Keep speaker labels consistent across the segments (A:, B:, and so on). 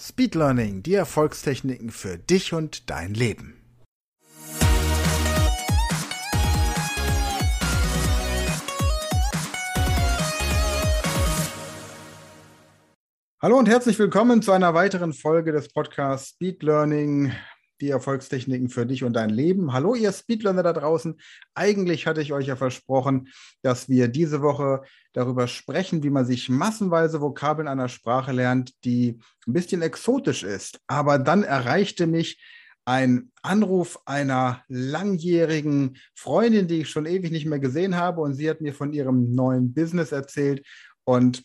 A: Speed Learning, die Erfolgstechniken für dich und dein Leben. Hallo und herzlich willkommen zu einer weiteren Folge des Podcasts Speed Learning, die Erfolgstechniken für dich und dein Leben. Hallo, ihr Speedlearner da draußen. Eigentlich hatte ich euch ja versprochen, dass wir diese Woche darüber sprechen, wie man sich massenweise Vokabeln einer Sprache lernt, die ein bisschen exotisch ist. Aber dann erreichte mich ein Anruf einer langjährigen Freundin, die ich schon ewig nicht mehr gesehen habe. Und sie hat mir von ihrem neuen Business erzählt. Und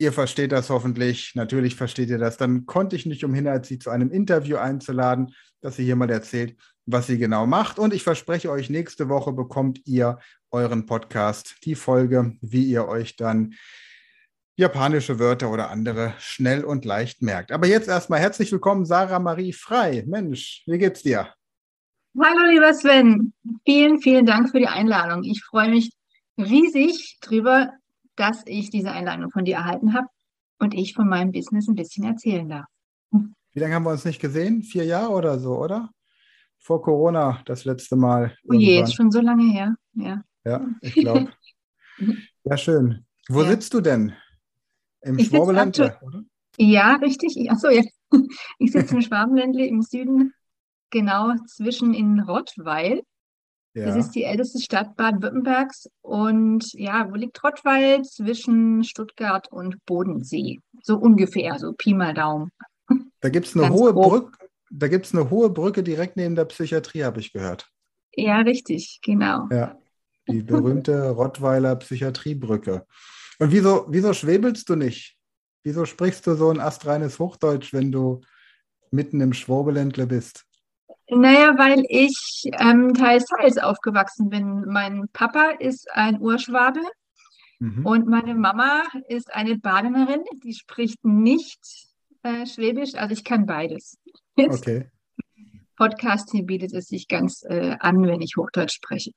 A: Ihr versteht das hoffentlich, natürlich versteht ihr das. Dann konnte ich nicht umhin, als sie zu einem Interview einzuladen, dass sie hier mal erzählt, was sie genau macht. Und ich verspreche euch, nächste Woche bekommt ihr euren Podcast, die Folge, wie ihr euch dann japanische Wörter oder andere schnell und leicht merkt. Aber jetzt erstmal herzlich willkommen, Sarah Marie Frei. Mensch, wie geht's dir?
B: Hallo, lieber Sven. Vielen, vielen Dank für die Einladung. Ich freue mich riesig drüber, dass ich diese Einladung von dir erhalten habe und ich von meinem Business ein bisschen erzählen darf.
A: Wie lange haben wir uns nicht gesehen? Vier Jahre oder so, oder? Vor Corona das letzte Mal.
B: Oh je, ist schon so lange her. Ja,
A: ja ich glaube. ja, schön. Wo ja. sitzt du denn? Im Schwabenländle, oder?
B: Ja, richtig. Achso, ja. Ich sitze im Schwabenländle im Süden, genau zwischen in Rottweil ja. Das ist die älteste Stadt Baden-Württembergs. Und ja, wo liegt Rottweil? Zwischen Stuttgart und Bodensee. So ungefähr, so Pi mal Daumen.
A: Da gibt es eine hohe Brücke. Da eine hohe Brücke direkt neben der Psychiatrie, habe ich gehört.
B: Ja, richtig, genau.
A: Ja, die berühmte Rottweiler Psychiatriebrücke. Und wieso, wieso schwebelst du nicht? Wieso sprichst du so ein astreines Hochdeutsch, wenn du mitten im Schwobeländle bist?
B: Naja, weil ich ähm, teils, teils aufgewachsen bin. Mein Papa ist ein Urschwabe mhm. und meine Mama ist eine Badenerin, die spricht nicht äh, Schwäbisch, also ich kann beides.
A: Jetzt okay.
B: Podcast hier bietet es sich ganz äh, an, wenn ich Hochdeutsch spreche.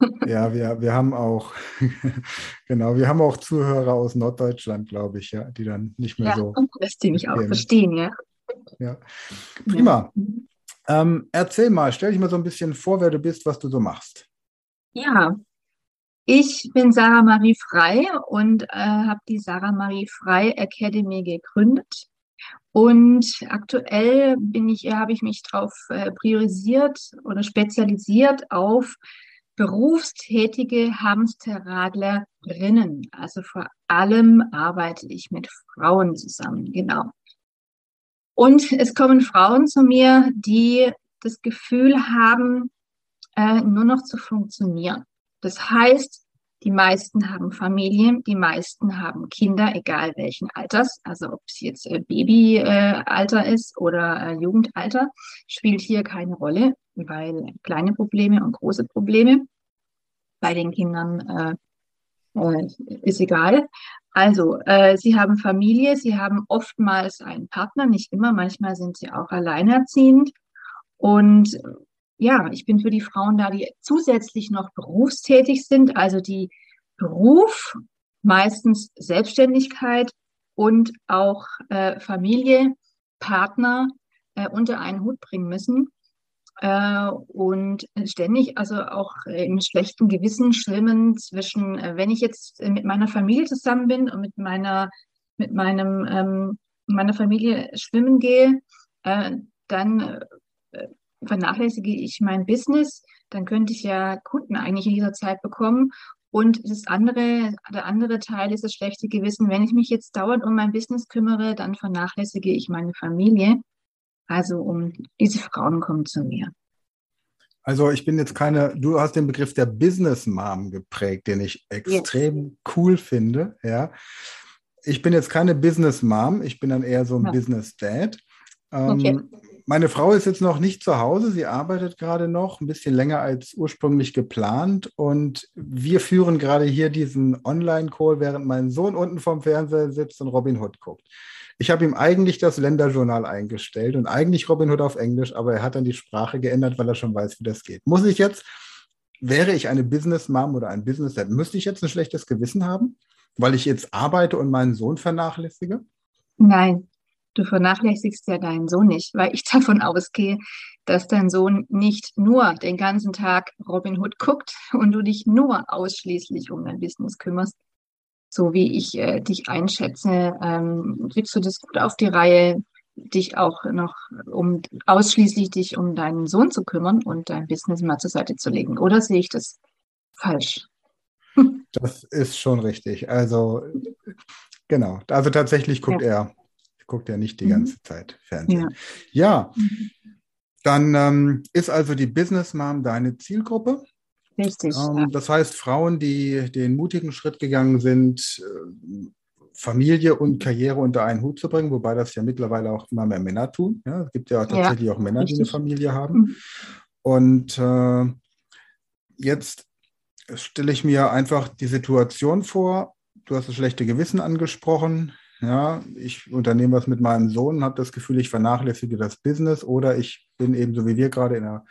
A: Ja, wir, wir haben auch, genau, wir haben auch Zuhörer aus Norddeutschland, glaube ich, ja, die dann nicht mehr
B: ja,
A: so.
B: Lässt die mich auch verstehen, ja.
A: Ja, prima. Ja. Ähm, erzähl mal, stell dich mal so ein bisschen vor, wer du bist, was du so machst.
B: Ja, ich bin Sarah Marie Frei und äh, habe die Sarah Marie Frei Academy gegründet. Und aktuell bin ich, habe ich mich darauf äh, priorisiert oder spezialisiert auf berufstätige Hamsterradlerinnen. Also vor allem arbeite ich mit Frauen zusammen, genau. Und es kommen Frauen zu mir, die das Gefühl haben, äh, nur noch zu funktionieren. Das heißt, die meisten haben Familien, die meisten haben Kinder, egal welchen Alters. Also ob es jetzt äh, Babyalter äh, ist oder Jugendalter, spielt hier keine Rolle, weil kleine Probleme und große Probleme bei den Kindern äh, äh, ist egal. Also, äh, sie haben Familie, sie haben oftmals einen Partner, nicht immer, manchmal sind sie auch alleinerziehend. Und ja, ich bin für die Frauen da, die zusätzlich noch berufstätig sind, also die Beruf, meistens Selbstständigkeit und auch äh, Familie, Partner äh, unter einen Hut bringen müssen äh, und ständig, also auch im schlechten Gewissen schwimmen zwischen, äh, wenn ich jetzt mit meiner Familie zusammen bin und mit meiner, mit meinem, ähm, meiner Familie schwimmen gehe, äh, dann äh, vernachlässige ich mein Business, dann könnte ich ja Kunden eigentlich in dieser Zeit bekommen. Und das andere, der andere Teil ist das schlechte Gewissen. Wenn ich mich jetzt dauernd um mein Business kümmere, dann vernachlässige ich meine Familie. Also um diese Frauen kommen zu mir.
A: Also ich bin jetzt keine, du hast den Begriff der Business Mom geprägt, den ich extrem yes. cool finde, ja. ich bin jetzt keine Business Mom, ich bin dann eher so ein ja. Business Dad. Ähm, okay. Meine Frau ist jetzt noch nicht zu Hause, sie arbeitet gerade noch, ein bisschen länger als ursprünglich geplant. Und wir führen gerade hier diesen Online-Call, während mein Sohn unten vorm Fernseher sitzt und Robin Hood guckt. Ich habe ihm eigentlich das Länderjournal eingestellt und eigentlich Robin Hood auf Englisch, aber er hat dann die Sprache geändert, weil er schon weiß, wie das geht. Muss ich jetzt, wäre ich eine Business Mom oder ein Business Dad, müsste ich jetzt ein schlechtes Gewissen haben, weil ich jetzt arbeite und meinen Sohn vernachlässige?
B: Nein, du vernachlässigst ja deinen Sohn nicht, weil ich davon ausgehe, dass dein Sohn nicht nur den ganzen Tag Robin Hood guckt und du dich nur ausschließlich um dein Business kümmerst, so wie ich äh, dich einschätze, ähm, kriegst du das gut auf die Reihe, dich auch noch um ausschließlich dich um deinen Sohn zu kümmern und dein Business mal zur Seite zu legen. Oder sehe ich das falsch?
A: Das ist schon richtig. Also genau. Also tatsächlich guckt ja. er guckt er nicht die mhm. ganze Zeit Fernsehen. Ja, ja. Mhm. dann ähm, ist also die Business Mom deine Zielgruppe.
B: Richtig.
A: Ähm, ja. Das heißt, Frauen, die den mutigen Schritt gegangen sind, äh, Familie und Karriere unter einen Hut zu bringen, wobei das ja mittlerweile auch immer mehr Männer tun. Ja, es gibt ja tatsächlich ja, auch Männer, richtig. die eine Familie haben. Mhm. Und äh, jetzt stelle ich mir einfach die Situation vor. Du hast das schlechte Gewissen angesprochen. Ja, ich unternehme was mit meinem Sohn und habe das Gefühl, ich vernachlässige das Business oder ich bin eben so wie wir gerade in einer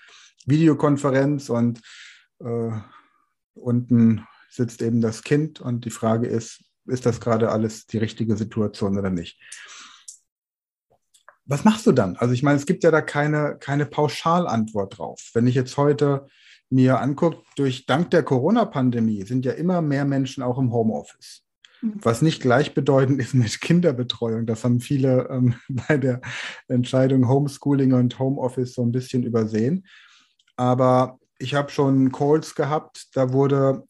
A: Videokonferenz und äh, unten sitzt eben das Kind und die Frage ist, ist das gerade alles die richtige Situation oder nicht? Was machst du dann? Also ich meine, es gibt ja da keine, keine Pauschalantwort drauf. Wenn ich jetzt heute mir angucke, durch dank der Corona-Pandemie sind ja immer mehr Menschen auch im Homeoffice. Mhm. Was nicht gleichbedeutend ist mit Kinderbetreuung. Das haben viele ähm, bei der Entscheidung Homeschooling und Homeoffice so ein bisschen übersehen. Aber ich habe schon Calls gehabt, da wurde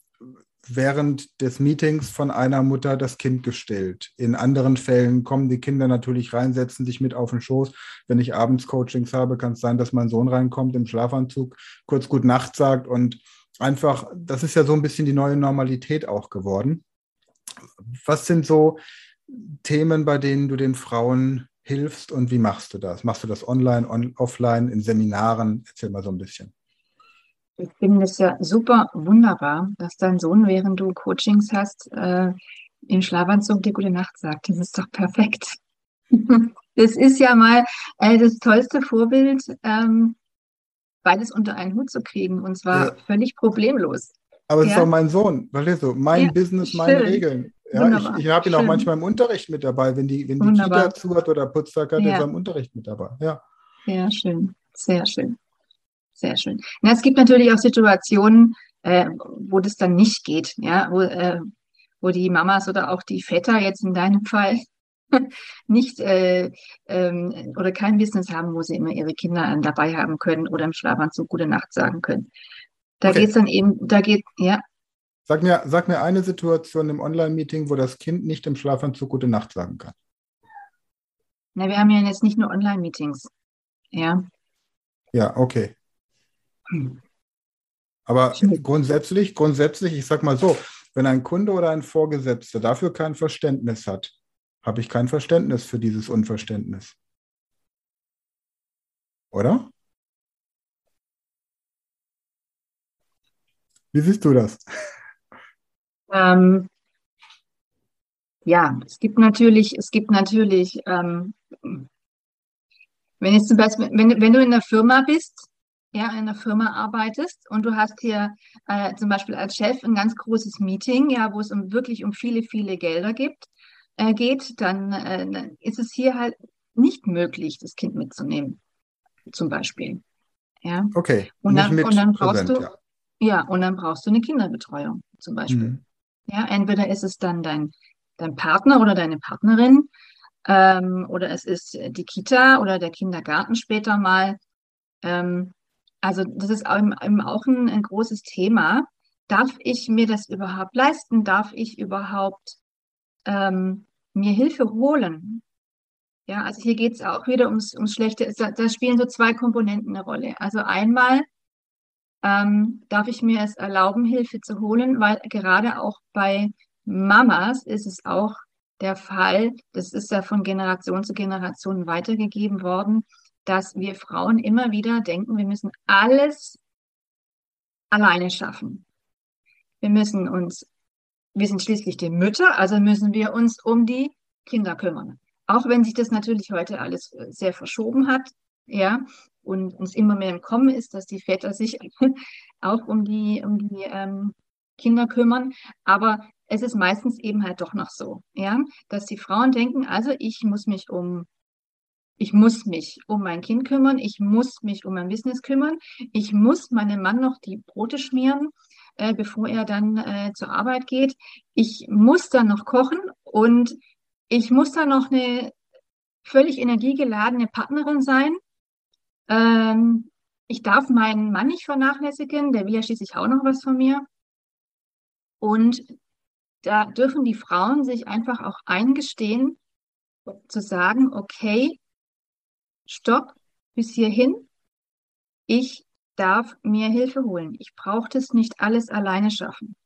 A: während des Meetings von einer Mutter das Kind gestillt. In anderen Fällen kommen die Kinder natürlich rein, setzen sich mit auf den Schoß. Wenn ich abends Coachings habe, kann es sein, dass mein Sohn reinkommt im Schlafanzug, kurz gut Nacht sagt und einfach, das ist ja so ein bisschen die neue Normalität auch geworden. Was sind so Themen, bei denen du den Frauen hilfst und wie machst du das? Machst du das online, on, offline, in Seminaren? Erzähl mal so ein bisschen.
B: Ich finde es ja super wunderbar, dass dein Sohn, während du Coachings hast, äh, im Schlafanzug dir gute Nacht sagt. Das ist doch perfekt. das ist ja mal äh, das tollste Vorbild, ähm, beides unter einen Hut zu kriegen und zwar ja. völlig problemlos.
A: Aber es ja. ist auch mein Sohn, verstehst du? Mein ja, Business, meine schön. Regeln. Ja, ich, ich habe ihn auch manchmal im Unterricht mit dabei, wenn die, wenn die Kita zu hat oder Putztag hat, ja. ist er im Unterricht mit dabei. Ja.
B: Sehr schön, sehr schön, sehr schön. Ja, es gibt natürlich auch Situationen, äh, wo das dann nicht geht, ja, wo, äh, wo die Mamas oder auch die Väter jetzt in deinem Fall nicht äh, ähm, oder kein Business haben, wo sie immer ihre Kinder dabei haben können oder im Schlafanzug gute Nacht sagen können. Da okay. geht es dann eben, da geht, ja.
A: Sag mir, sag mir eine Situation im Online-Meeting, wo das Kind nicht im Schlafanzug gute Nacht sagen kann.
B: Na, wir haben ja jetzt nicht nur Online-Meetings. Ja.
A: Ja, okay. Aber grundsätzlich, grundsätzlich, ich sag mal so, wenn ein Kunde oder ein Vorgesetzter dafür kein Verständnis hat, habe ich kein Verständnis für dieses Unverständnis. Oder? Wie siehst du das?
B: Ähm, ja, es gibt natürlich, es gibt natürlich, ähm, wenn jetzt zum Beispiel, wenn, wenn du in der Firma bist, ja, in einer Firma arbeitest und du hast hier äh, zum Beispiel als Chef ein ganz großes Meeting, ja, wo es um wirklich um viele, viele Gelder gibt, äh, geht, dann äh, ist es hier halt nicht möglich, das Kind mitzunehmen, zum Beispiel. Ja.
A: Okay.
B: Und dann, und dann brauchst präsent, du, ja. Ja, und dann brauchst du eine Kinderbetreuung zum Beispiel. Mhm. Ja, entweder ist es dann dein, dein Partner oder deine Partnerin ähm, oder es ist die Kita oder der Kindergarten später mal. Ähm, also das ist eben auch ein, ein, großes Thema. Darf ich mir das überhaupt leisten? Darf ich überhaupt ähm, mir Hilfe holen? Ja, also hier geht es auch wieder ums, ums Schlechte. Da spielen so zwei Komponenten eine Rolle. Also einmal ähm, darf ich mir es erlauben, Hilfe zu holen, weil gerade auch bei Mamas ist es auch der Fall, das ist ja von Generation zu Generation weitergegeben worden, dass wir Frauen immer wieder denken, wir müssen alles alleine schaffen. Wir müssen uns, wir sind schließlich die Mütter, also müssen wir uns um die Kinder kümmern. Auch wenn sich das natürlich heute alles äh, sehr verschoben hat, ja, und uns immer mehr im Kommen ist, dass die Väter sich auch um die, um die ähm, Kinder kümmern. Aber es ist meistens eben halt doch noch so, ja, dass die Frauen denken, also ich muss mich um ich muss mich um mein Kind kümmern, ich muss mich um mein Business kümmern, ich muss meinem Mann noch die Brote schmieren, äh, bevor er dann äh, zur Arbeit geht. Ich muss dann noch kochen und ich muss dann noch eine völlig energiegeladene Partnerin sein. Ähm, ich darf meinen Mann nicht vernachlässigen, der will ja schließlich auch noch was von mir. Und da dürfen die Frauen sich einfach auch eingestehen, zu sagen, okay, stopp, bis hierhin. Ich darf mir Hilfe holen. Ich brauche das nicht alles alleine schaffen.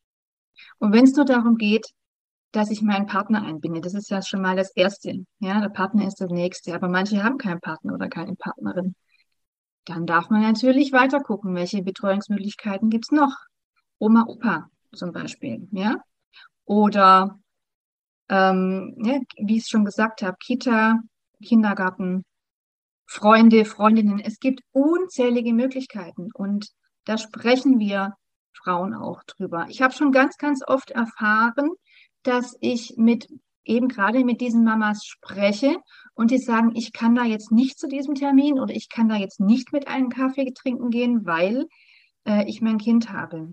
B: Und wenn es nur darum geht, dass ich meinen Partner einbinde, das ist ja schon mal das Erste. Ja, der Partner ist das Nächste. Aber manche haben keinen Partner oder keine Partnerin. Dann darf man natürlich weiter gucken, welche Betreuungsmöglichkeiten gibt es noch. Oma, Opa zum Beispiel, ja. Oder ähm, ja, wie ich es schon gesagt habe, Kita, Kindergarten, Freunde, Freundinnen. Es gibt unzählige Möglichkeiten und da sprechen wir Frauen auch drüber. Ich habe schon ganz, ganz oft erfahren, dass ich mit eben gerade mit diesen Mamas spreche und die sagen, ich kann da jetzt nicht zu diesem Termin oder ich kann da jetzt nicht mit einem Kaffee trinken gehen, weil äh, ich mein Kind habe.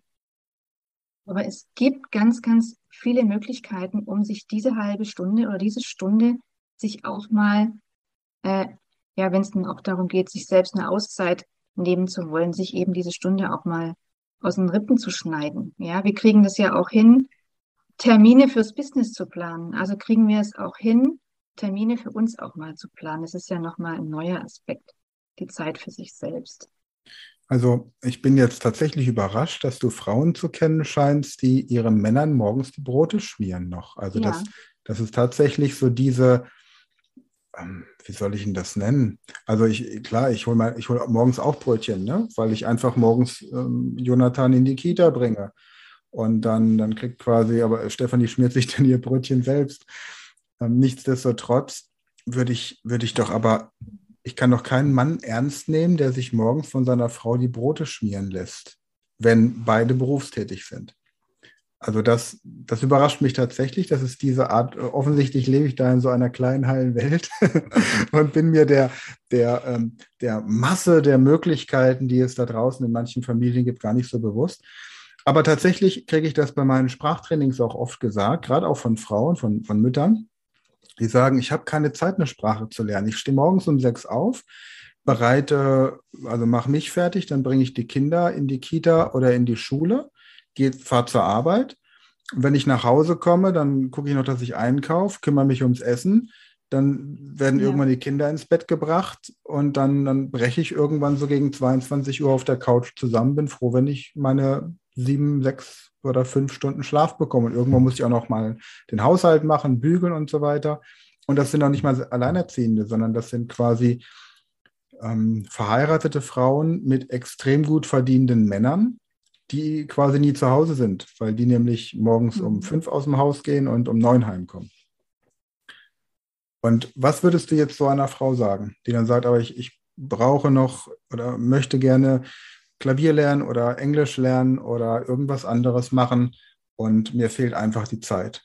B: Aber es gibt ganz, ganz viele Möglichkeiten, um sich diese halbe Stunde oder diese Stunde sich auch mal äh, ja, wenn es dann auch darum geht, sich selbst eine Auszeit nehmen zu wollen, sich eben diese Stunde auch mal aus den Rippen zu schneiden. Ja, wir kriegen das ja auch hin, Termine fürs Business zu planen. Also kriegen wir es auch hin, Termine für uns auch mal zu planen. Das ist ja nochmal ein neuer Aspekt, die Zeit für sich selbst.
A: Also ich bin jetzt tatsächlich überrascht, dass du Frauen zu kennen scheinst, die ihren Männern morgens die Brote schmieren noch. Also ja. das, das ist tatsächlich so diese, ähm, wie soll ich ihn das nennen? Also ich, klar, ich hole hol morgens auch Brötchen, ne? weil ich einfach morgens ähm, Jonathan in die Kita bringe. Und dann, dann kriegt quasi, aber Stefanie schmiert sich dann ihr Brötchen selbst. Ähm, nichtsdestotrotz würde ich, würde ich doch aber, ich kann doch keinen Mann ernst nehmen, der sich morgens von seiner Frau die Brote schmieren lässt, wenn beide berufstätig sind. Also das, das überrascht mich tatsächlich. Das ist diese Art, offensichtlich lebe ich da in so einer kleinen, heilen Welt und bin mir der, der, ähm, der Masse der Möglichkeiten, die es da draußen in manchen Familien gibt, gar nicht so bewusst. Aber tatsächlich kriege ich das bei meinen Sprachtrainings auch oft gesagt, gerade auch von Frauen, von, von Müttern, die sagen, ich habe keine Zeit, eine Sprache zu lernen. Ich stehe morgens um sechs auf, bereite, also mache mich fertig, dann bringe ich die Kinder in die Kita oder in die Schule geht, fahre zur Arbeit. Und wenn ich nach Hause komme, dann gucke ich noch, dass ich einkaufe, kümmere mich ums Essen. Dann werden ja. irgendwann die Kinder ins Bett gebracht und dann, dann breche ich irgendwann so gegen 22 Uhr auf der Couch zusammen. Bin froh, wenn ich meine sieben, sechs oder fünf Stunden Schlaf bekomme. Und irgendwann muss ich auch noch mal den Haushalt machen, bügeln und so weiter. Und das sind auch nicht mal Alleinerziehende, sondern das sind quasi ähm, verheiratete Frauen mit extrem gut verdienenden Männern, die quasi nie zu Hause sind, weil die nämlich morgens um mhm. fünf aus dem Haus gehen und um neun heimkommen. Und was würdest du jetzt so einer Frau sagen, die dann sagt, aber ich, ich brauche noch oder möchte gerne Klavier lernen oder Englisch lernen oder irgendwas anderes machen und mir fehlt einfach die Zeit?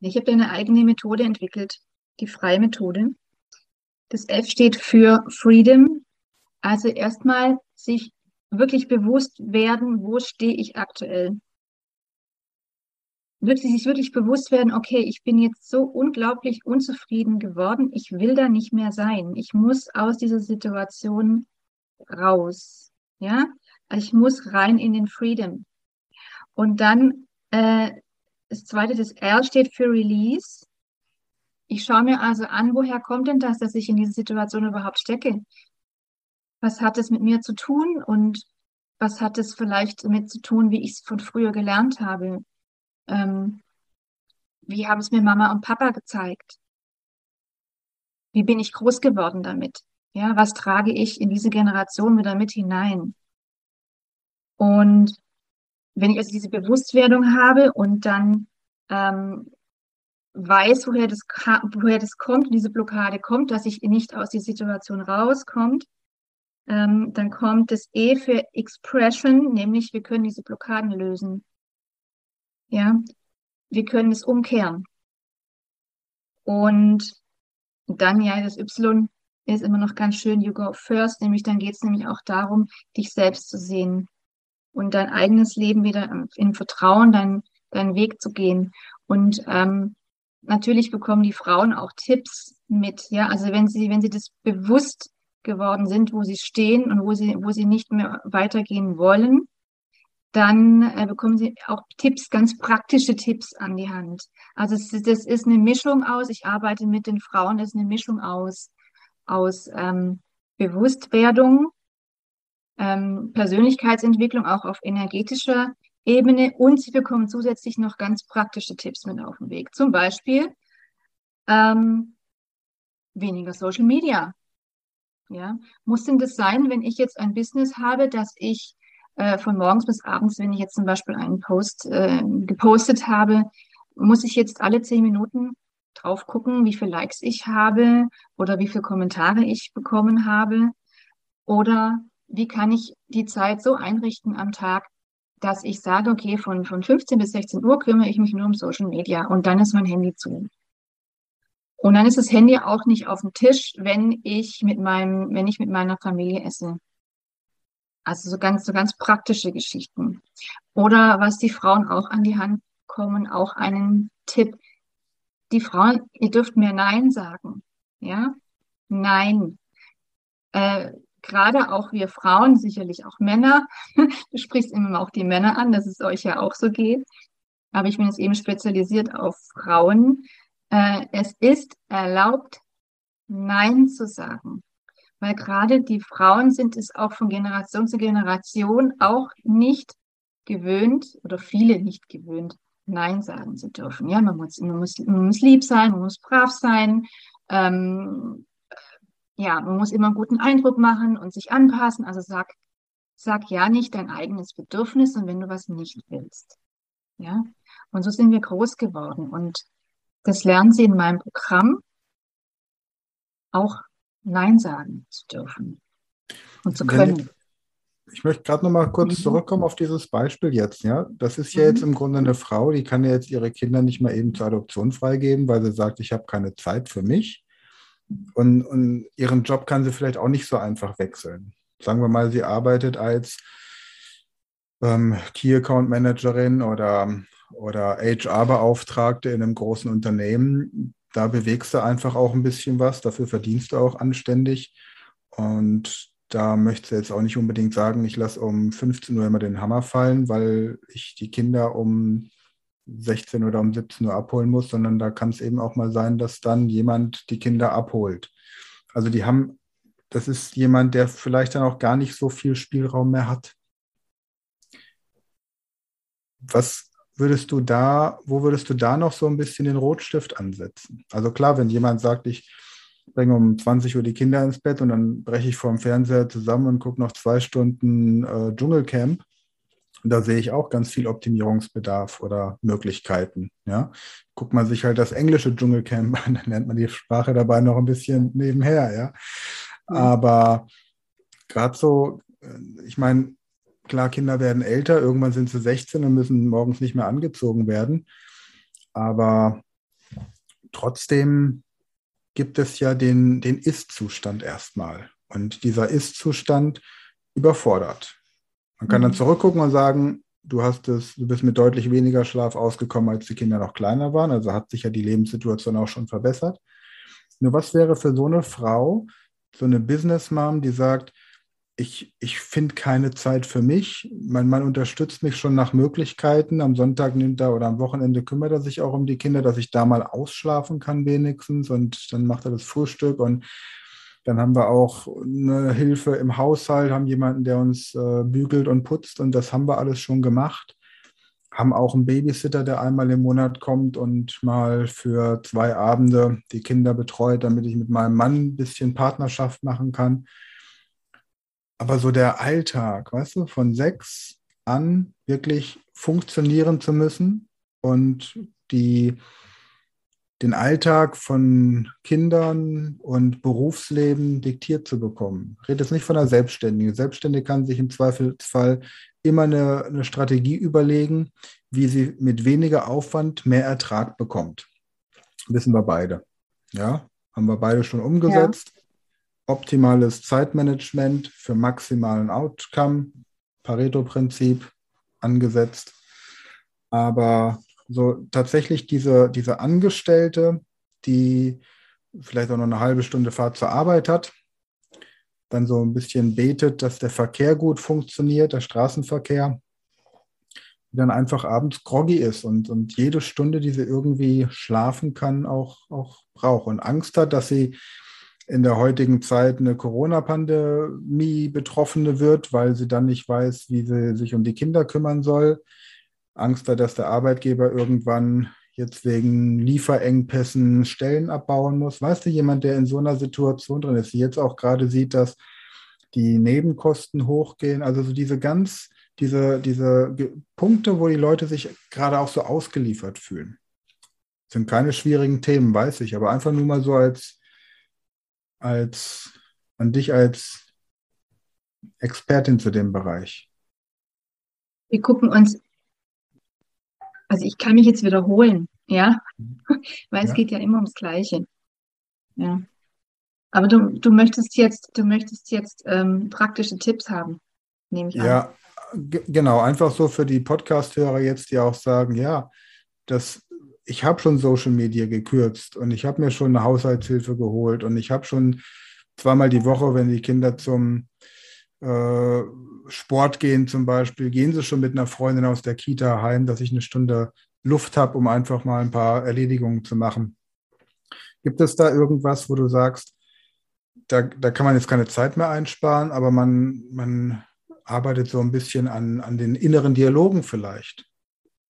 B: Ich habe eine eigene Methode entwickelt, die freie Methode. Das F steht für Freedom, also erstmal sich wirklich bewusst werden, wo stehe ich aktuell. Wirklich, sich wirklich bewusst werden, okay, ich bin jetzt so unglaublich unzufrieden geworden, ich will da nicht mehr sein. Ich muss aus dieser Situation raus. Ja, ich muss rein in den Freedom. Und dann äh, das zweite, das R steht für Release. Ich schaue mir also an, woher kommt denn das, dass ich in diese Situation überhaupt stecke? Was hat es mit mir zu tun und was hat es vielleicht damit zu tun, wie ich es von früher gelernt habe. Ähm, wie haben es mir Mama und Papa gezeigt? Wie bin ich groß geworden damit? Ja, was trage ich in diese Generation wieder mit hinein? Und wenn ich also diese Bewusstwerdung habe und dann ähm, weiß, woher das, woher das kommt, diese Blockade kommt, dass ich nicht aus der Situation rauskommt, ähm, dann kommt das E für Expression, nämlich wir können diese Blockaden lösen. Ja, wir können es umkehren. Und dann ja, das Y ist immer noch ganz schön, you go first, nämlich dann geht es nämlich auch darum, dich selbst zu sehen und dein eigenes Leben wieder in Vertrauen, dein, deinen Weg zu gehen. Und ähm, natürlich bekommen die Frauen auch Tipps mit, ja, also wenn sie, wenn sie das bewusst geworden sind, wo sie stehen und wo sie, wo sie nicht mehr weitergehen wollen, dann äh, bekommen sie auch Tipps, ganz praktische Tipps an die Hand. Also es, das ist eine Mischung aus, ich arbeite mit den Frauen, das ist eine Mischung aus, aus ähm, Bewusstwerdung, ähm, Persönlichkeitsentwicklung auch auf energetischer Ebene und sie bekommen zusätzlich noch ganz praktische Tipps mit auf den Weg. Zum Beispiel ähm, weniger Social Media. Ja, muss denn das sein, wenn ich jetzt ein Business habe, dass ich äh, von morgens bis abends, wenn ich jetzt zum Beispiel einen Post äh, gepostet habe, muss ich jetzt alle zehn Minuten drauf gucken, wie viele Likes ich habe oder wie viele Kommentare ich bekommen habe? Oder wie kann ich die Zeit so einrichten am Tag, dass ich sage, okay, von, von 15 bis 16 Uhr kümmere ich mich nur um Social Media und dann ist mein Handy zu. Und dann ist das Handy auch nicht auf dem Tisch, wenn ich mit meinem, wenn ich mit meiner Familie esse. Also so ganz, so ganz praktische Geschichten. Oder was die Frauen auch an die Hand kommen, auch einen Tipp. Die Frauen, ihr dürft mehr Nein sagen. Ja? Nein. Äh, Gerade auch wir Frauen, sicherlich auch Männer. Du sprichst immer auch die Männer an, dass es euch ja auch so geht. Aber ich bin jetzt eben spezialisiert auf Frauen. Äh, es ist erlaubt, Nein zu sagen. Weil gerade die Frauen sind es auch von Generation zu Generation auch nicht gewöhnt oder viele nicht gewöhnt, Nein sagen zu dürfen. Ja, man muss, man muss, man muss lieb sein, man muss brav sein. Ähm, ja, man muss immer einen guten Eindruck machen und sich anpassen. Also sag, sag ja nicht dein eigenes Bedürfnis und wenn du was nicht willst. Ja, und so sind wir groß geworden und das lernen sie in meinem Programm auch Nein sagen zu dürfen und zu können.
A: Ich möchte gerade noch mal kurz mhm. zurückkommen auf dieses Beispiel jetzt. Ja, das ist ja mhm. jetzt im Grunde eine Frau, die kann ja jetzt ihre Kinder nicht mal eben zur Adoption freigeben, weil sie sagt, ich habe keine Zeit für mich. Und, und ihren Job kann sie vielleicht auch nicht so einfach wechseln. Sagen wir mal, sie arbeitet als ähm, Key Account Managerin oder, oder HR-Beauftragte in einem großen Unternehmen da bewegst du einfach auch ein bisschen was, dafür verdienst du auch anständig. Und da möchte ich jetzt auch nicht unbedingt sagen, ich lasse um 15 Uhr immer den Hammer fallen, weil ich die Kinder um 16 oder um 17 Uhr abholen muss, sondern da kann es eben auch mal sein, dass dann jemand die Kinder abholt. Also die haben, das ist jemand, der vielleicht dann auch gar nicht so viel Spielraum mehr hat. Was würdest du da, wo würdest du da noch so ein bisschen den Rotstift ansetzen? Also klar, wenn jemand sagt, ich bringe um 20 Uhr die Kinder ins Bett und dann breche ich vor dem Fernseher zusammen und gucke noch zwei Stunden äh, Dschungelcamp, da sehe ich auch ganz viel Optimierungsbedarf oder Möglichkeiten. Ja, guckt man sich halt das englische Dschungelcamp an, dann lernt man die Sprache dabei noch ein bisschen nebenher. Ja, mhm. aber gerade so, äh, ich meine, Klar, Kinder werden älter, irgendwann sind sie 16 und müssen morgens nicht mehr angezogen werden. Aber trotzdem gibt es ja den, den Ist-Zustand erstmal. Und dieser Ist-Zustand überfordert. Man kann mhm. dann zurückgucken und sagen, du hast es, du bist mit deutlich weniger Schlaf ausgekommen, als die Kinder noch kleiner waren. Also hat sich ja die Lebenssituation auch schon verbessert. Nur was wäre für so eine Frau, so eine Business Mom, die sagt, ich, ich finde keine Zeit für mich. Mein Mann unterstützt mich schon nach Möglichkeiten. Am Sonntag nimmt er oder am Wochenende kümmert er sich auch um die Kinder, dass ich da mal ausschlafen kann wenigstens. Und dann macht er das Frühstück und dann haben wir auch eine Hilfe im Haushalt, haben jemanden, der uns äh, bügelt und putzt und das haben wir alles schon gemacht. haben auch einen Babysitter, der einmal im Monat kommt und mal für zwei Abende die Kinder betreut, damit ich mit meinem Mann ein bisschen Partnerschaft machen kann. Aber so der Alltag, weißt du, von sechs an wirklich funktionieren zu müssen und die, den Alltag von Kindern und Berufsleben diktiert zu bekommen. Ich rede jetzt nicht von einer Selbstständigen. Selbstständige kann sich im Zweifelsfall immer eine, eine Strategie überlegen, wie sie mit weniger Aufwand mehr Ertrag bekommt. Wissen wir beide. Ja, haben wir beide schon umgesetzt. Ja. Optimales Zeitmanagement für maximalen Outcome, Pareto-Prinzip angesetzt. Aber so tatsächlich diese, diese Angestellte, die vielleicht auch noch eine halbe Stunde Fahrt zur Arbeit hat, dann so ein bisschen betet, dass der Verkehr gut funktioniert, der Straßenverkehr, dann einfach abends groggy ist und, und jede Stunde, die sie irgendwie schlafen kann, auch, auch braucht und Angst hat, dass sie in der heutigen Zeit eine Corona-Pandemie Betroffene wird, weil sie dann nicht weiß, wie sie sich um die Kinder kümmern soll. Angst hat, dass der Arbeitgeber irgendwann jetzt wegen Lieferengpässen Stellen abbauen muss. Weißt du, jemand, der in so einer Situation drin ist, jetzt auch gerade sieht, dass die Nebenkosten hochgehen, also so diese ganz, diese, diese Punkte, wo die Leute sich gerade auch so ausgeliefert fühlen. Das sind keine schwierigen Themen, weiß ich, aber einfach nur mal so als, als an dich als Expertin zu dem Bereich.
B: Wir gucken uns also ich kann mich jetzt wiederholen, ja, weil ja. es geht ja immer ums Gleiche. Ja. Aber du, du möchtest jetzt, du möchtest jetzt ähm, praktische Tipps haben, nehme ich
A: an. Ja, genau, einfach so für die Podcast-Hörer jetzt, die auch sagen, ja, das, ich habe schon Social Media gekürzt und ich habe mir schon eine Haushaltshilfe geholt und ich habe schon zweimal die Woche, wenn die Kinder zum äh, Sport gehen zum Beispiel, gehen Sie schon mit einer Freundin aus der Kita heim, dass ich eine Stunde Luft habe, um einfach mal ein paar Erledigungen zu machen. Gibt es da irgendwas, wo du sagst, da, da kann man jetzt keine Zeit mehr einsparen, aber man, man arbeitet so ein bisschen an, an den inneren Dialogen vielleicht?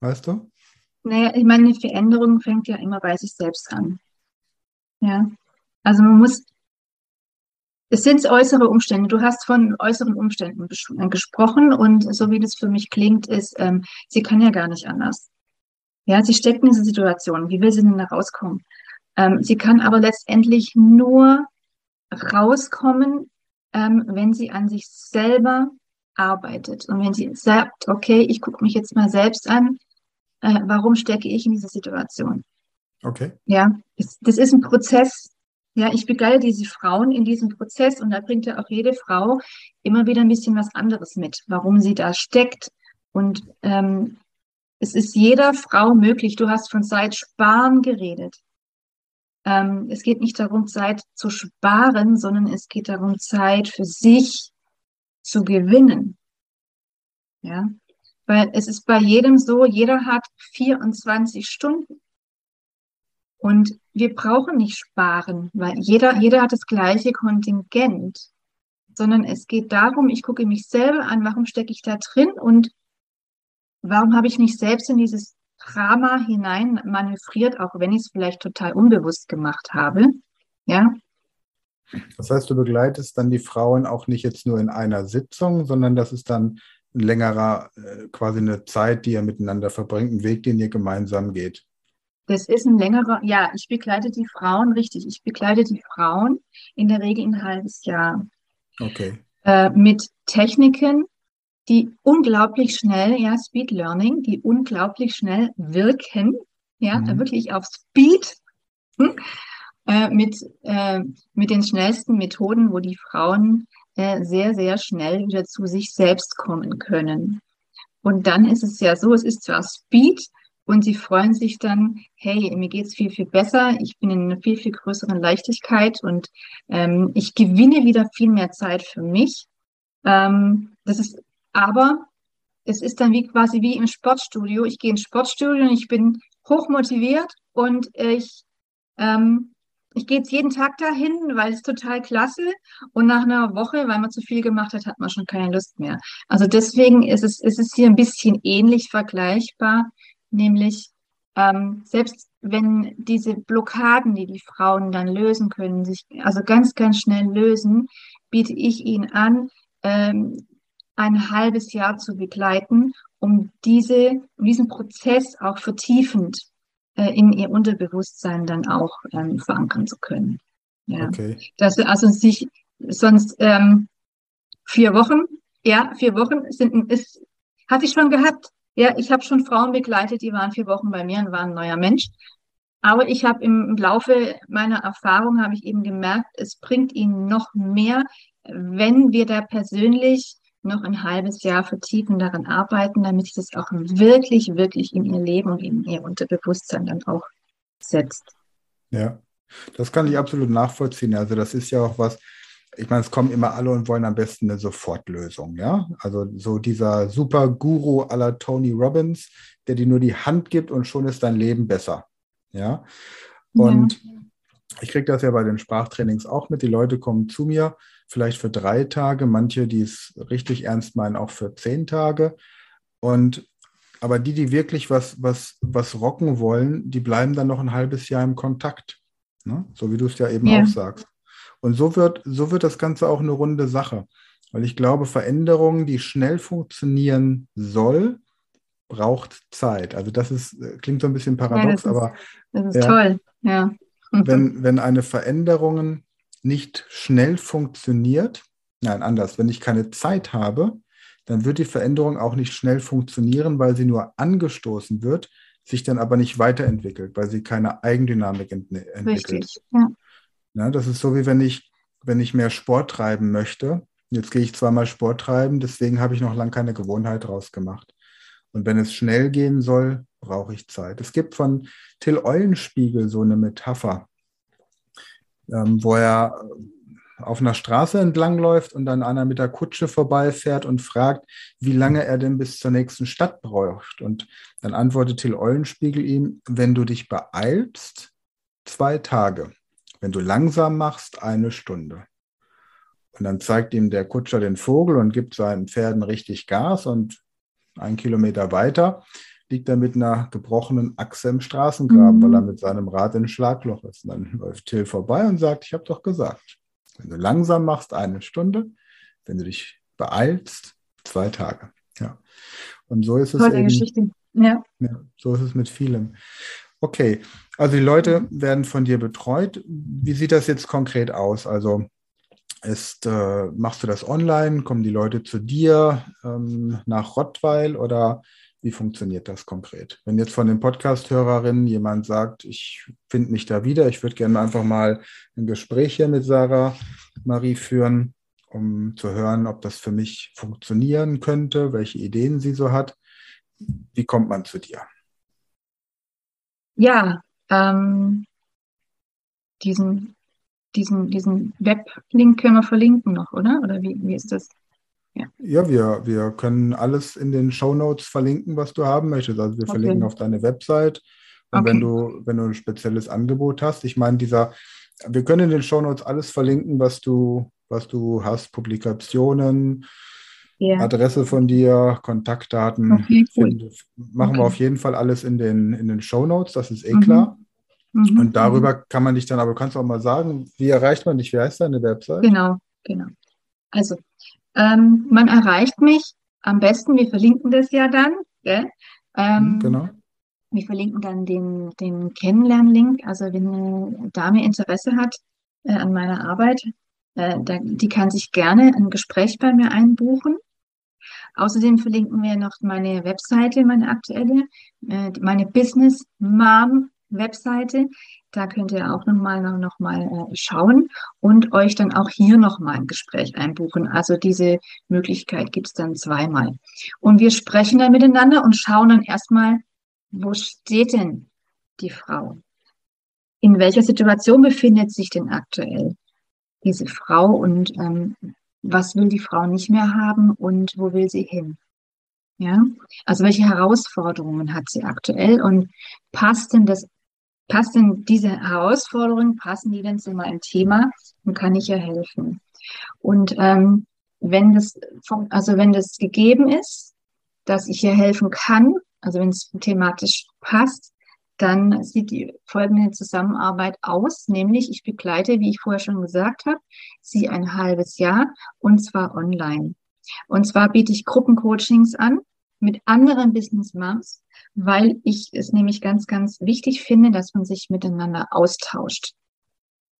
A: Weißt du?
B: Naja, ich meine, Veränderung fängt ja immer bei sich selbst an. Ja. Also man muss es sind äußere Umstände. Du hast von äußeren Umständen äh, gesprochen und so wie das für mich klingt, ist, ähm, sie kann ja gar nicht anders. Ja, sie steckt in dieser Situation. Wie will sie denn da rauskommen? Ähm, sie kann aber letztendlich nur rauskommen, ähm, wenn sie an sich selber arbeitet und wenn sie sagt, okay, ich gucke mich jetzt mal selbst an, äh, warum stecke ich in dieser Situation?
A: Okay.
B: Ja, das, das ist ein Prozess, ja, ich begleite diese Frauen in diesem Prozess und da bringt ja auch jede Frau immer wieder ein bisschen was anderes mit, warum sie da steckt. Und ähm, es ist jeder Frau möglich. Du hast von Zeit sparen geredet. Ähm, es geht nicht darum, Zeit zu sparen, sondern es geht darum, Zeit für sich zu gewinnen. Ja, weil es ist bei jedem so, jeder hat 24 Stunden. Und wir brauchen nicht sparen, weil jeder, jeder hat das gleiche Kontingent, sondern es geht darum, ich gucke mich selber an, warum stecke ich da drin und warum habe ich mich selbst in dieses Drama hinein manövriert, auch wenn ich es vielleicht total unbewusst gemacht habe. Ja.
A: Das heißt, du begleitest dann die Frauen auch nicht jetzt nur in einer Sitzung, sondern das ist dann längerer, äh, quasi eine Zeit, die ihr miteinander verbringt, ein Weg, den ihr gemeinsam geht.
B: Das ist ein längerer, ja, ich begleite die Frauen, richtig, ich begleite die Frauen in der Regel ein halbes Jahr.
A: Okay.
B: Äh, mit Techniken, die unglaublich schnell, ja, Speed Learning, die unglaublich schnell wirken, ja, mhm. wirklich auf Speed, hm, äh, mit, äh, mit den schnellsten Methoden, wo die Frauen sehr, sehr schnell wieder zu sich selbst kommen können. Und dann ist es ja so, es ist zwar Speed, und sie freuen sich dann, hey, mir geht's viel, viel besser, ich bin in einer viel, viel größeren Leichtigkeit und ähm, ich gewinne wieder viel mehr Zeit für mich. Ähm, das ist aber, es ist dann wie quasi wie im Sportstudio. Ich gehe ins Sportstudio und ich bin hochmotiviert und ich ähm, ich gehe jetzt jeden Tag dahin, weil es total klasse. Und nach einer Woche, weil man zu viel gemacht hat, hat man schon keine Lust mehr. Also deswegen ist es, ist es hier ein bisschen ähnlich vergleichbar, nämlich ähm, selbst wenn diese Blockaden, die die Frauen dann lösen können, sich also ganz, ganz schnell lösen, biete ich ihnen an, ähm, ein halbes Jahr zu begleiten, um diese, um diesen Prozess auch vertiefend in ihr Unterbewusstsein dann auch ähm, verankern zu können. Ja. Okay. Dass also sich sonst ähm, vier Wochen, ja, vier Wochen sind ist, hatte ich schon gehabt. Ja, ich habe schon Frauen begleitet, die waren vier Wochen bei mir und waren ein neuer Mensch. Aber ich habe im Laufe meiner Erfahrung habe ich eben gemerkt, es bringt ihnen noch mehr, wenn wir da persönlich noch ein halbes Jahr vertiefen daran arbeiten, damit es auch wirklich, wirklich in ihr Leben und in ihr Unterbewusstsein dann auch setzt.
A: Ja, das kann ich absolut nachvollziehen. Also das ist ja auch was, ich meine, es kommen immer alle und wollen am besten eine Sofortlösung, ja. Also so dieser super Guru aller Tony Robbins, der dir nur die Hand gibt und schon ist dein Leben besser, ja. Und ja. ich kriege das ja bei den Sprachtrainings auch mit. Die Leute kommen zu mir vielleicht für drei Tage, manche, die es richtig ernst meinen, auch für zehn Tage. Und aber die, die wirklich was, was, was rocken wollen, die bleiben dann noch ein halbes Jahr im Kontakt. Ne? So wie du es ja eben ja. auch sagst. Und so wird, so wird das Ganze auch eine runde Sache. Weil ich glaube, Veränderungen, die schnell funktionieren soll, braucht Zeit. Also das ist, klingt so ein bisschen paradox, ja, das ist, aber
B: das ist ja, toll, ja.
A: Wenn, wenn eine Veränderung nicht schnell funktioniert, nein, anders, wenn ich keine Zeit habe, dann wird die Veränderung auch nicht schnell funktionieren, weil sie nur angestoßen wird, sich dann aber nicht weiterentwickelt, weil sie keine Eigendynamik ent entwickelt. Richtig, ja. ja. Das ist so wie wenn ich, wenn ich mehr Sport treiben möchte. Jetzt gehe ich zweimal Sport treiben, deswegen habe ich noch lange keine Gewohnheit draus gemacht. Und wenn es schnell gehen soll, brauche ich Zeit. Es gibt von Till Eulenspiegel so eine Metapher ähm, wo er auf einer Straße entlangläuft und dann einer mit der Kutsche vorbeifährt und fragt, wie lange er denn bis zur nächsten Stadt braucht. Und dann antwortet Till Eulenspiegel ihm, wenn du dich beeilst, zwei Tage. Wenn du langsam machst, eine Stunde. Und dann zeigt ihm der Kutscher den Vogel und gibt seinen Pferden richtig Gas und einen Kilometer weiter liegt er mit einer gebrochenen Achse im Straßengraben, mhm. weil er mit seinem Rad in ein Schlagloch ist. Und dann läuft Till vorbei und sagt, ich habe doch gesagt, wenn du langsam machst, eine Stunde, wenn du dich beeilst, zwei Tage. Ja. Und so ist es Tolle eben, Geschichte. Ja. ja. So ist es mit vielem. Okay, also die Leute werden von dir betreut. Wie sieht das jetzt konkret aus? Also ist, äh, machst du das online? Kommen die Leute zu dir ähm, nach Rottweil oder wie funktioniert das konkret? Wenn jetzt von den Podcast-Hörerinnen jemand sagt, ich finde mich da wieder, ich würde gerne einfach mal ein Gespräch hier mit Sarah Marie führen, um zu hören, ob das für mich funktionieren könnte, welche Ideen sie so hat. Wie kommt man zu dir?
B: Ja, ähm, diesen, diesen, diesen Weblink können wir verlinken noch, oder? Oder wie, wie ist das?
A: Ja, ja wir, wir können alles in den Show Notes verlinken, was du haben möchtest. Also wir okay. verlinken auf deine Website. Und okay. wenn du, wenn du ein spezielles Angebot hast, ich meine, dieser, wir können in den Show Notes alles verlinken, was du, was du hast, Publikationen, yeah. Adresse von dir, Kontaktdaten. Okay, cool. machen wir auf jeden Fall alles in den, in den Show Notes, das ist eh mhm. klar. Mhm. Und darüber kann man dich dann, aber du kannst auch mal sagen, wie erreicht man dich? Wie heißt deine Website?
B: Genau, genau. Also ähm, man erreicht mich am besten, wir verlinken das ja dann. Gell? Ähm, genau. Wir verlinken dann den, den Kennenlernlink. Also wenn eine Dame Interesse hat äh, an meiner Arbeit, äh, da, die kann sich gerne ein Gespräch bei mir einbuchen. Außerdem verlinken wir noch meine Webseite, meine aktuelle, äh, meine Business Mom Webseite. Da könnt ihr auch nochmal noch mal, äh, schauen und euch dann auch hier nochmal ein Gespräch einbuchen. Also diese Möglichkeit gibt es dann zweimal. Und wir sprechen dann miteinander und schauen dann erstmal, wo steht denn die Frau? In welcher Situation befindet sich denn aktuell diese Frau und ähm, was will die Frau nicht mehr haben und wo will sie hin? Ja, also welche Herausforderungen hat sie aktuell und passt denn das passt denn diese Herausforderungen, passen die denn zu meinem Thema und kann ich ja helfen? Und ähm, wenn das, also wenn das gegeben ist, dass ich hier helfen kann, also wenn es thematisch passt, dann sieht die folgende Zusammenarbeit aus, nämlich ich begleite, wie ich vorher schon gesagt habe, sie ein halbes Jahr und zwar online. Und zwar biete ich Gruppencoachings an mit anderen Business Moms, weil ich es nämlich ganz, ganz wichtig finde, dass man sich miteinander austauscht.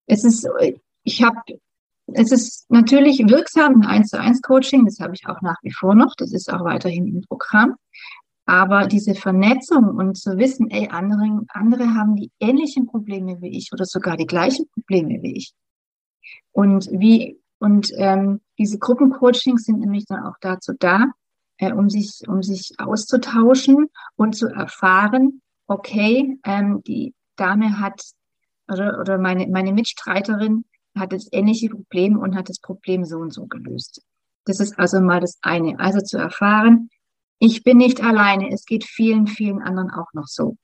B: Es ist, ich habe, es ist natürlich wirksam ein 1 zu 1 Coaching, das habe ich auch nach wie vor noch, das ist auch weiterhin im Programm. Aber diese Vernetzung und zu wissen, ey, andere, andere haben die ähnlichen Probleme wie ich oder sogar die gleichen Probleme wie ich. Und wie, und ähm, diese Gruppencoachings sind nämlich dann auch dazu da, äh, um sich, um sich auszutauschen und zu erfahren, okay, ähm, die Dame hat oder, oder meine, meine Mitstreiterin hat das ähnliche Problem und hat das Problem so und so gelöst. Das ist also mal das eine. Also zu erfahren, ich bin nicht alleine. Es geht vielen, vielen anderen auch noch so.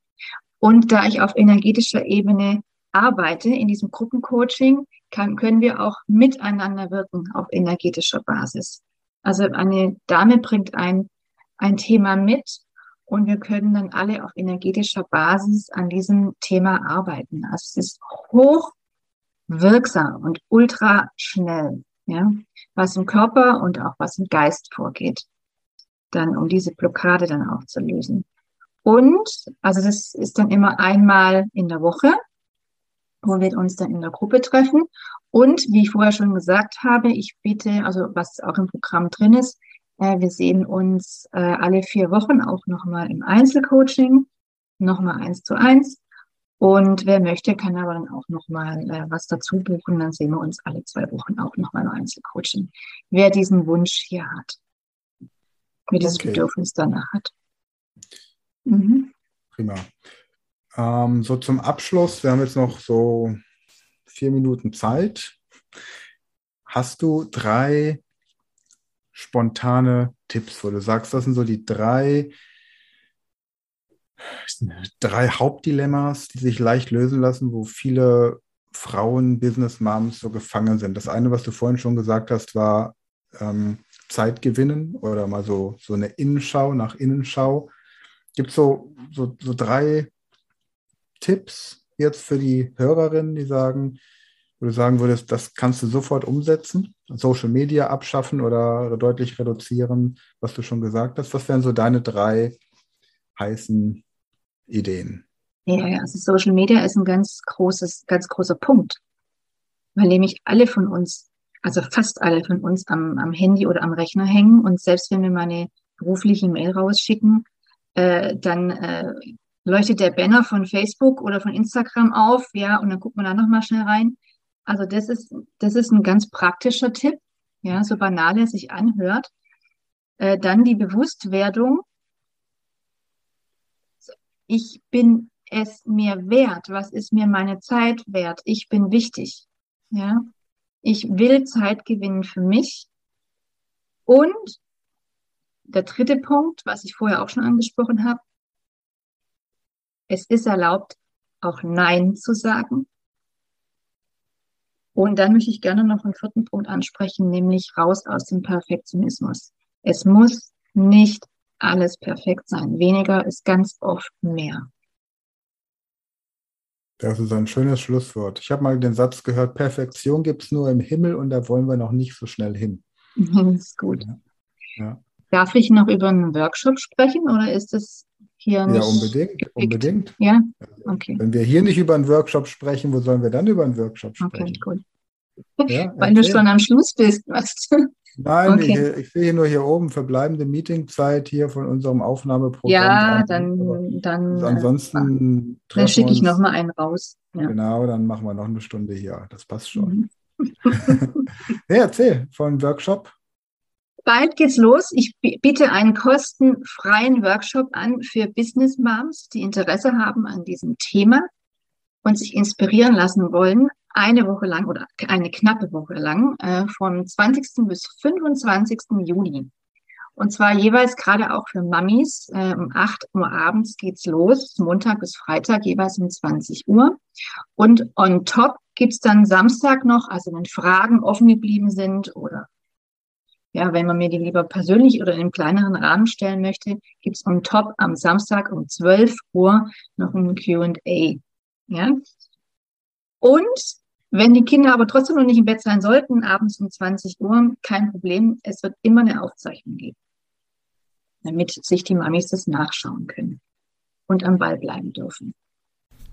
B: Und da ich auf energetischer Ebene arbeite in diesem Gruppencoaching, kann, können wir auch miteinander wirken auf energetischer Basis. Also eine Dame bringt ein, ein Thema mit und wir können dann alle auf energetischer Basis an diesem Thema arbeiten. Also es ist hoch wirksam und ultra schnell, ja, was im Körper und auch was im Geist vorgeht dann, um diese Blockade dann auch zu lösen. Und, also das ist dann immer einmal in der Woche, wo wir uns dann in der Gruppe treffen. Und wie ich vorher schon gesagt habe, ich biete, also was auch im Programm drin ist, äh, wir sehen uns äh, alle vier Wochen auch nochmal im Einzelcoaching, nochmal eins zu eins. Und wer möchte, kann aber dann auch nochmal äh, was dazu buchen. Dann sehen wir uns alle zwei Wochen auch nochmal im Einzelcoaching. Wer diesen Wunsch hier hat wer dieses okay. Bedürfnis danach hat.
A: Mhm. Prima. Ähm, so zum Abschluss, wir haben jetzt noch so vier Minuten Zeit. Hast du drei spontane Tipps, wo du sagst, das sind so die drei, drei Hauptdilemmas, die sich leicht lösen lassen, wo viele Frauen, Business Moms so gefangen sind. Das eine, was du vorhin schon gesagt hast, war ähm, Zeit gewinnen oder mal so, so eine Innenschau nach Innenschau. Gibt es so, so, so drei Tipps jetzt für die Hörerinnen, die sagen, wo du sagen würdest, das kannst du sofort umsetzen, Social Media abschaffen oder deutlich reduzieren, was du schon gesagt hast. Was wären so deine drei heißen Ideen?
B: Ja, also Social Media ist ein ganz großes, ganz großer Punkt, weil nämlich alle von uns also fast alle von uns am, am Handy oder am Rechner hängen. Und selbst wenn wir mal eine berufliche Mail rausschicken, äh, dann äh, leuchtet der Banner von Facebook oder von Instagram auf, ja, und dann guckt man da nochmal schnell rein. Also das ist, das ist ein ganz praktischer Tipp, ja, so banal er sich anhört. Äh, dann die Bewusstwerdung. Ich bin es mir wert. Was ist mir meine Zeit wert? Ich bin wichtig. Ja, ich will Zeit gewinnen für mich. Und der dritte Punkt, was ich vorher auch schon angesprochen habe, es ist erlaubt, auch Nein zu sagen. Und dann möchte ich gerne noch einen vierten Punkt ansprechen, nämlich raus aus dem Perfektionismus. Es muss nicht alles perfekt sein. Weniger ist ganz oft mehr.
A: Das ist ein schönes Schlusswort. Ich habe mal den Satz gehört, Perfektion gibt es nur im Himmel und da wollen wir noch nicht so schnell hin.
B: Das ist gut. Ja. Ja. Darf ich noch über einen Workshop sprechen oder ist es hier nicht?
A: Ja, unbedingt, gepickt? unbedingt.
B: Ja, okay.
A: Wenn wir hier nicht über einen Workshop sprechen, wo sollen wir dann über einen Workshop sprechen? Okay, gut.
B: Ja, Weil du schon am Schluss bist, du?
A: Nein, okay. ich, ich, sehe nur hier oben verbleibende Meetingzeit hier von unserem Aufnahmeprogramm.
B: Ja, dann, dann,
A: ansonsten
B: äh, dann schicke ich noch mal einen raus.
A: Ja. Genau, dann machen wir noch eine Stunde hier. Das passt schon. Mhm. ja, erzähl von Workshop.
B: Bald geht's los. Ich biete einen kostenfreien Workshop an für Business Moms, die Interesse haben an diesem Thema und sich inspirieren lassen wollen, eine Woche lang oder eine knappe Woche lang, äh, vom 20. bis 25. Juli. Und zwar jeweils gerade auch für Mamis. Äh, um 8 Uhr abends geht's los, Montag bis Freitag jeweils um 20 Uhr. Und on top gibt's dann Samstag noch, also wenn Fragen offen geblieben sind oder ja, wenn man mir die lieber persönlich oder in einem kleineren Rahmen stellen möchte, gibt's on top am Samstag um 12 Uhr noch ein Q&A. Ja? Und wenn die Kinder aber trotzdem noch nicht im Bett sein sollten, abends um 20 Uhr, kein Problem. Es wird immer eine Aufzeichnung geben, damit sich die Mamis das nachschauen können und am Ball bleiben dürfen.